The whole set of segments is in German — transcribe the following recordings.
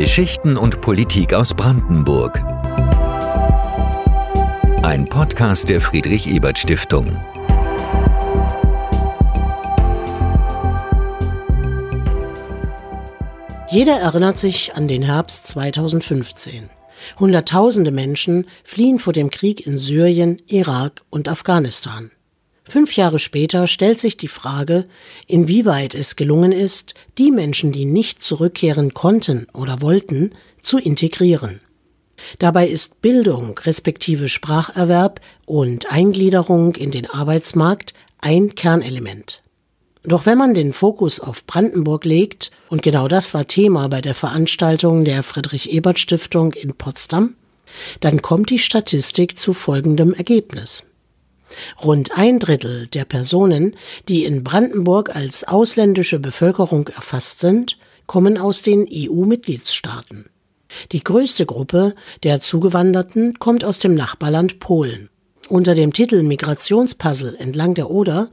Geschichten und Politik aus Brandenburg. Ein Podcast der Friedrich Ebert Stiftung. Jeder erinnert sich an den Herbst 2015. Hunderttausende Menschen fliehen vor dem Krieg in Syrien, Irak und Afghanistan. Fünf Jahre später stellt sich die Frage, inwieweit es gelungen ist, die Menschen, die nicht zurückkehren konnten oder wollten, zu integrieren. Dabei ist Bildung respektive Spracherwerb und Eingliederung in den Arbeitsmarkt ein Kernelement. Doch wenn man den Fokus auf Brandenburg legt, und genau das war Thema bei der Veranstaltung der Friedrich Ebert Stiftung in Potsdam, dann kommt die Statistik zu folgendem Ergebnis. Rund ein Drittel der Personen, die in Brandenburg als ausländische Bevölkerung erfasst sind, kommen aus den EU-Mitgliedstaaten. Die größte Gruppe der Zugewanderten kommt aus dem Nachbarland Polen. Unter dem Titel Migrationspuzzle entlang der Oder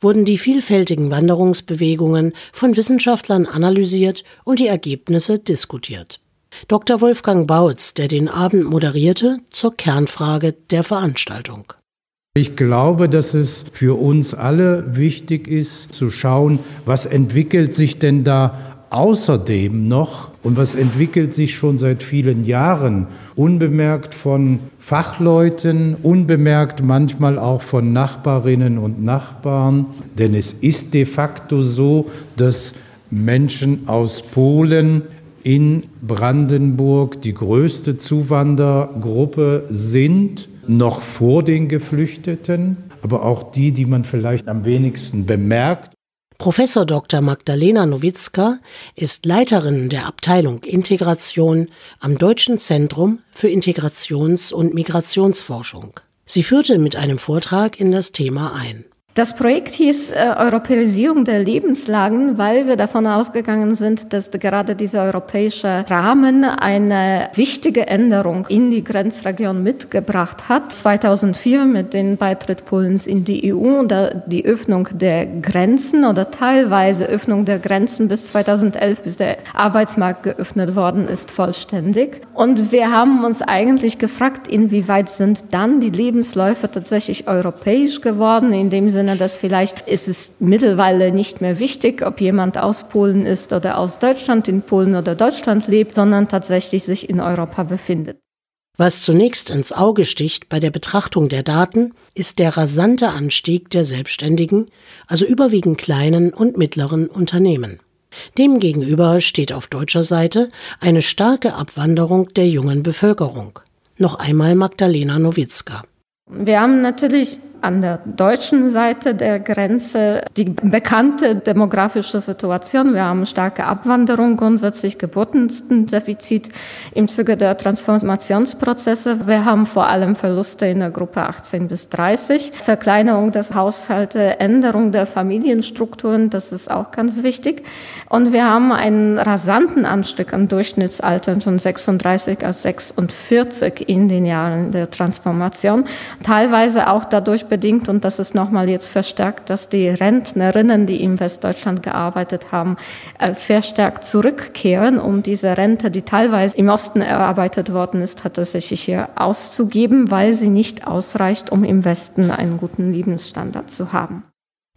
wurden die vielfältigen Wanderungsbewegungen von Wissenschaftlern analysiert und die Ergebnisse diskutiert. Dr. Wolfgang Bautz, der den Abend moderierte, zur Kernfrage der Veranstaltung. Ich glaube, dass es für uns alle wichtig ist zu schauen, was entwickelt sich denn da außerdem noch und was entwickelt sich schon seit vielen Jahren, unbemerkt von Fachleuten, unbemerkt manchmal auch von Nachbarinnen und Nachbarn. Denn es ist de facto so, dass Menschen aus Polen in Brandenburg die größte Zuwandergruppe sind noch vor den Geflüchteten, aber auch die, die man vielleicht am wenigsten bemerkt. Professor Dr. Magdalena Nowitzka ist Leiterin der Abteilung Integration am Deutschen Zentrum für Integrations- und Migrationsforschung. Sie führte mit einem Vortrag in das Thema ein. Das Projekt hieß äh, Europäisierung der Lebenslagen, weil wir davon ausgegangen sind, dass gerade dieser europäische Rahmen eine wichtige Änderung in die Grenzregion mitgebracht hat. 2004 mit dem Beitritt Polens in die EU und die Öffnung der Grenzen oder teilweise Öffnung der Grenzen bis 2011, bis der Arbeitsmarkt geöffnet worden ist, vollständig. Und wir haben uns eigentlich gefragt, inwieweit sind dann die Lebensläufe tatsächlich europäisch geworden, in dem Sinne, Sinne, dass vielleicht ist es mittlerweile nicht mehr wichtig, ob jemand aus Polen ist oder aus Deutschland, in Polen oder Deutschland lebt, sondern tatsächlich sich in Europa befindet. Was zunächst ins Auge sticht bei der Betrachtung der Daten, ist der rasante Anstieg der Selbstständigen, also überwiegend kleinen und mittleren Unternehmen. Demgegenüber steht auf deutscher Seite eine starke Abwanderung der jungen Bevölkerung. Noch einmal Magdalena Nowitzka. Wir haben natürlich an der deutschen Seite der Grenze die bekannte demografische Situation. Wir haben starke Abwanderung, grundsätzlich Geburtendefizit im Zuge der Transformationsprozesse. Wir haben vor allem Verluste in der Gruppe 18 bis 30, Verkleinerung des Haushalte, Änderung der Familienstrukturen, das ist auch ganz wichtig. Und wir haben einen rasanten Anstieg an Durchschnittsaltern von 36 auf 46 in den Jahren der Transformation, teilweise auch dadurch bedingt und das ist nochmal jetzt verstärkt, dass die Rentnerinnen, die in Westdeutschland gearbeitet haben, äh, verstärkt zurückkehren, um diese Rente, die teilweise im Osten erarbeitet worden ist, tatsächlich hier auszugeben, weil sie nicht ausreicht, um im Westen einen guten Lebensstandard zu haben.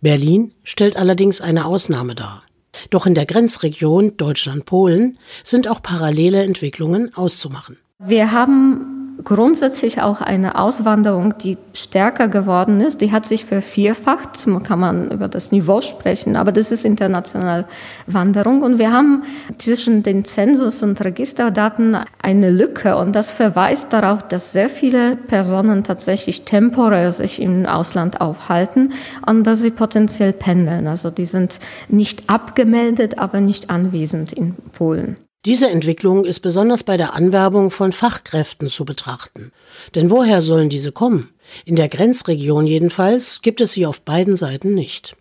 Berlin stellt allerdings eine Ausnahme dar. Doch in der Grenzregion Deutschland-Polen sind auch parallele Entwicklungen auszumachen. Wir haben grundsätzlich auch eine Auswanderung, die stärker geworden ist. Die hat sich vervierfacht. Kann man über das Niveau sprechen, aber das ist internationale Wanderung. Und wir haben zwischen den Zensus- und Registerdaten eine Lücke. Und das verweist darauf, dass sehr viele Personen tatsächlich temporär sich im Ausland aufhalten und dass sie potenziell pendeln. Also die sind nicht abgemeldet, aber nicht anwesend in Polen. Diese Entwicklung ist besonders bei der Anwerbung von Fachkräften zu betrachten. Denn woher sollen diese kommen? In der Grenzregion jedenfalls gibt es sie auf beiden Seiten nicht.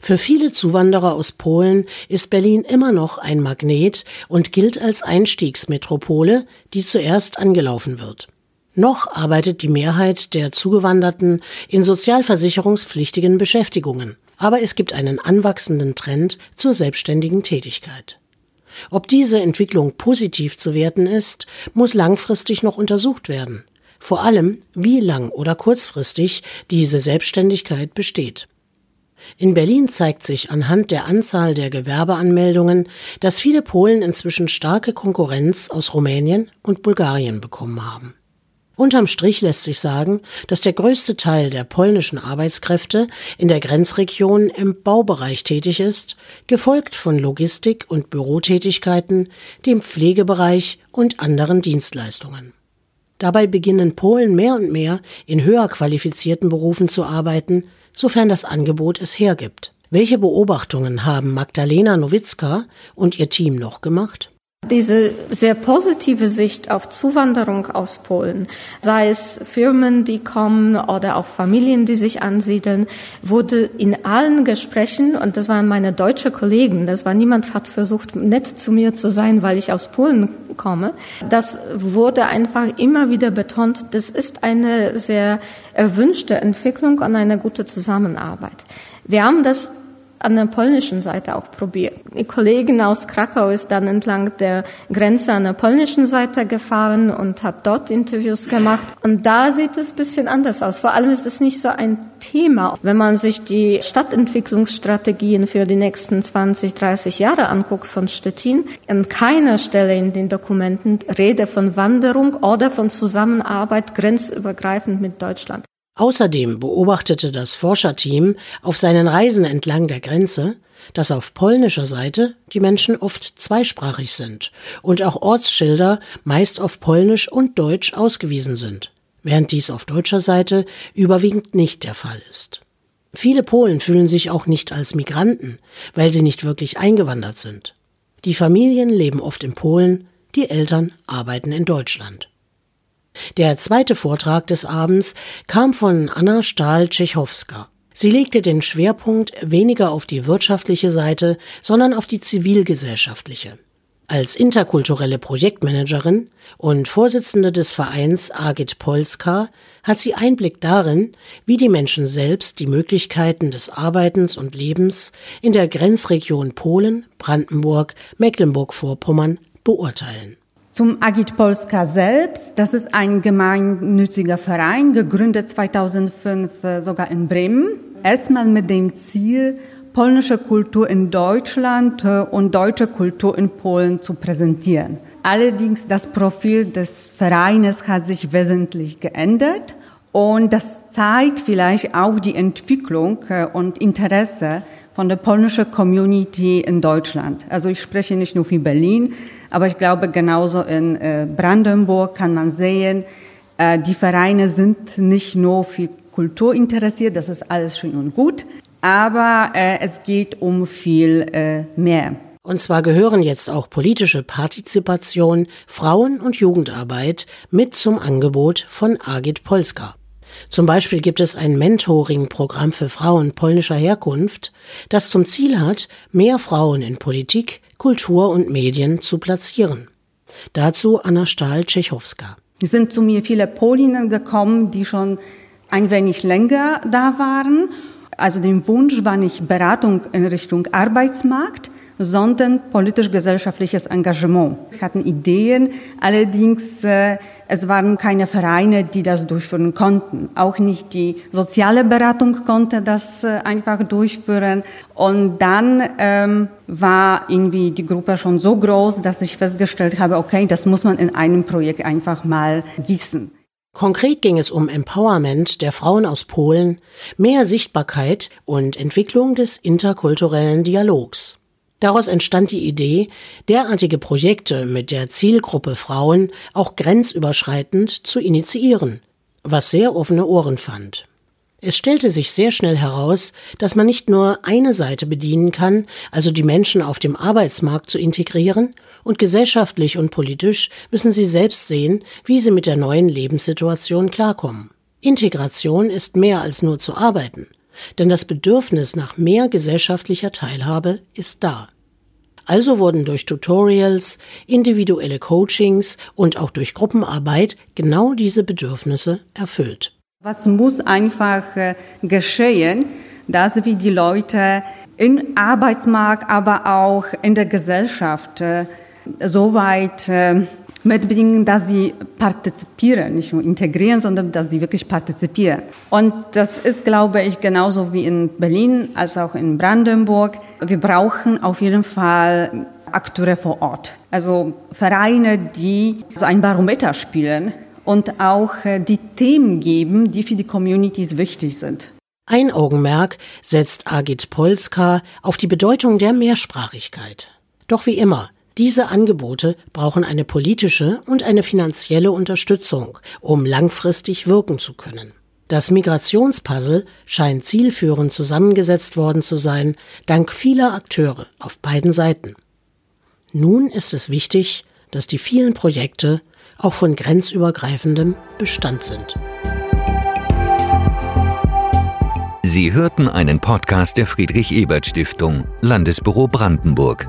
Für viele Zuwanderer aus Polen ist Berlin immer noch ein Magnet und gilt als Einstiegsmetropole, die zuerst angelaufen wird. Noch arbeitet die Mehrheit der Zugewanderten in sozialversicherungspflichtigen Beschäftigungen, aber es gibt einen anwachsenden Trend zur selbstständigen Tätigkeit. Ob diese Entwicklung positiv zu werten ist, muss langfristig noch untersucht werden. Vor allem, wie lang oder kurzfristig diese Selbstständigkeit besteht. In Berlin zeigt sich anhand der Anzahl der Gewerbeanmeldungen, dass viele Polen inzwischen starke Konkurrenz aus Rumänien und Bulgarien bekommen haben. Unterm Strich lässt sich sagen, dass der größte Teil der polnischen Arbeitskräfte in der Grenzregion im Baubereich tätig ist, gefolgt von Logistik- und Bürotätigkeiten, dem Pflegebereich und anderen Dienstleistungen. Dabei beginnen Polen mehr und mehr in höher qualifizierten Berufen zu arbeiten, sofern das Angebot es hergibt. Welche Beobachtungen haben Magdalena Nowitzka und ihr Team noch gemacht? Diese sehr positive Sicht auf Zuwanderung aus Polen, sei es Firmen, die kommen oder auch Familien, die sich ansiedeln, wurde in allen Gesprächen, und das waren meine deutsche Kollegen, das war niemand hat versucht, nett zu mir zu sein, weil ich aus Polen komme, das wurde einfach immer wieder betont, das ist eine sehr erwünschte Entwicklung und eine gute Zusammenarbeit. Wir haben das an der polnischen Seite auch probiert. Die Kollegin aus Krakau ist dann entlang der Grenze an der polnischen Seite gefahren und hat dort Interviews gemacht. Und da sieht es ein bisschen anders aus. Vor allem ist es nicht so ein Thema. Wenn man sich die Stadtentwicklungsstrategien für die nächsten 20, 30 Jahre anguckt von Stettin, an keiner Stelle in den Dokumenten Rede von Wanderung oder von Zusammenarbeit grenzübergreifend mit Deutschland. Außerdem beobachtete das Forscherteam auf seinen Reisen entlang der Grenze, dass auf polnischer Seite die Menschen oft zweisprachig sind und auch Ortsschilder meist auf Polnisch und Deutsch ausgewiesen sind, während dies auf deutscher Seite überwiegend nicht der Fall ist. Viele Polen fühlen sich auch nicht als Migranten, weil sie nicht wirklich eingewandert sind. Die Familien leben oft in Polen, die Eltern arbeiten in Deutschland. Der zweite Vortrag des Abends kam von Anna Stahl-Tschechowska. Sie legte den Schwerpunkt weniger auf die wirtschaftliche Seite, sondern auf die zivilgesellschaftliche. Als interkulturelle Projektmanagerin und Vorsitzende des Vereins Agit Polska hat sie Einblick darin, wie die Menschen selbst die Möglichkeiten des Arbeitens und Lebens in der Grenzregion Polen, Brandenburg, Mecklenburg-Vorpommern beurteilen. Zum Agit Polska selbst, das ist ein gemeinnütziger Verein, gegründet 2005 äh, sogar in Bremen. Erstmal mit dem Ziel, polnische Kultur in Deutschland äh, und deutsche Kultur in Polen zu präsentieren. Allerdings das Profil des Vereines hat sich wesentlich geändert und das zeigt vielleicht auch die Entwicklung äh, und Interesse von der polnischen Community in Deutschland. Also ich spreche nicht nur für Berlin, aber ich glaube genauso in äh, Brandenburg kann man sehen, äh, die Vereine sind nicht nur für Kultur interessiert, das ist alles schön und gut, aber äh, es geht um viel mehr. Und zwar gehören jetzt auch politische Partizipation, Frauen- und Jugendarbeit mit zum Angebot von Agit Polska. Zum Beispiel gibt es ein Mentoring-Programm für Frauen polnischer Herkunft, das zum Ziel hat, mehr Frauen in Politik, Kultur und Medien zu platzieren. Dazu Anna Stahl-Tschechowska. Es sind zu mir viele Polinnen gekommen, die schon ein wenig länger da waren. Also der Wunsch war nicht Beratung in Richtung Arbeitsmarkt, sondern politisch-gesellschaftliches Engagement. Sie hatten Ideen, allerdings äh, es waren keine Vereine, die das durchführen konnten. Auch nicht die soziale Beratung konnte das äh, einfach durchführen. Und dann ähm, war irgendwie die Gruppe schon so groß, dass ich festgestellt habe, okay, das muss man in einem Projekt einfach mal gießen. Konkret ging es um Empowerment der Frauen aus Polen, mehr Sichtbarkeit und Entwicklung des interkulturellen Dialogs. Daraus entstand die Idee, derartige Projekte mit der Zielgruppe Frauen auch grenzüberschreitend zu initiieren, was sehr offene Ohren fand. Es stellte sich sehr schnell heraus, dass man nicht nur eine Seite bedienen kann, also die Menschen auf dem Arbeitsmarkt zu integrieren, und gesellschaftlich und politisch müssen sie selbst sehen, wie sie mit der neuen Lebenssituation klarkommen. Integration ist mehr als nur zu arbeiten denn das Bedürfnis nach mehr gesellschaftlicher Teilhabe ist da. Also wurden durch Tutorials, individuelle Coachings und auch durch Gruppenarbeit genau diese Bedürfnisse erfüllt. Was muss einfach äh, geschehen, dass wir die Leute im Arbeitsmarkt, aber auch in der Gesellschaft äh, so weit äh, mitbringen, dass sie partizipieren, nicht nur integrieren, sondern dass sie wirklich partizipieren. Und das ist, glaube ich, genauso wie in Berlin als auch in Brandenburg. Wir brauchen auf jeden Fall Akteure vor Ort. Also Vereine, die so ein Barometer spielen und auch äh, die Themen geben, die für die Communities wichtig sind. Ein Augenmerk setzt Agit Polska auf die Bedeutung der Mehrsprachigkeit. Doch wie immer, diese Angebote brauchen eine politische und eine finanzielle Unterstützung, um langfristig wirken zu können. Das Migrationspuzzle scheint zielführend zusammengesetzt worden zu sein, dank vieler Akteure auf beiden Seiten. Nun ist es wichtig, dass die vielen Projekte auch von grenzübergreifendem Bestand sind. Sie hörten einen Podcast der Friedrich Ebert Stiftung, Landesbüro Brandenburg.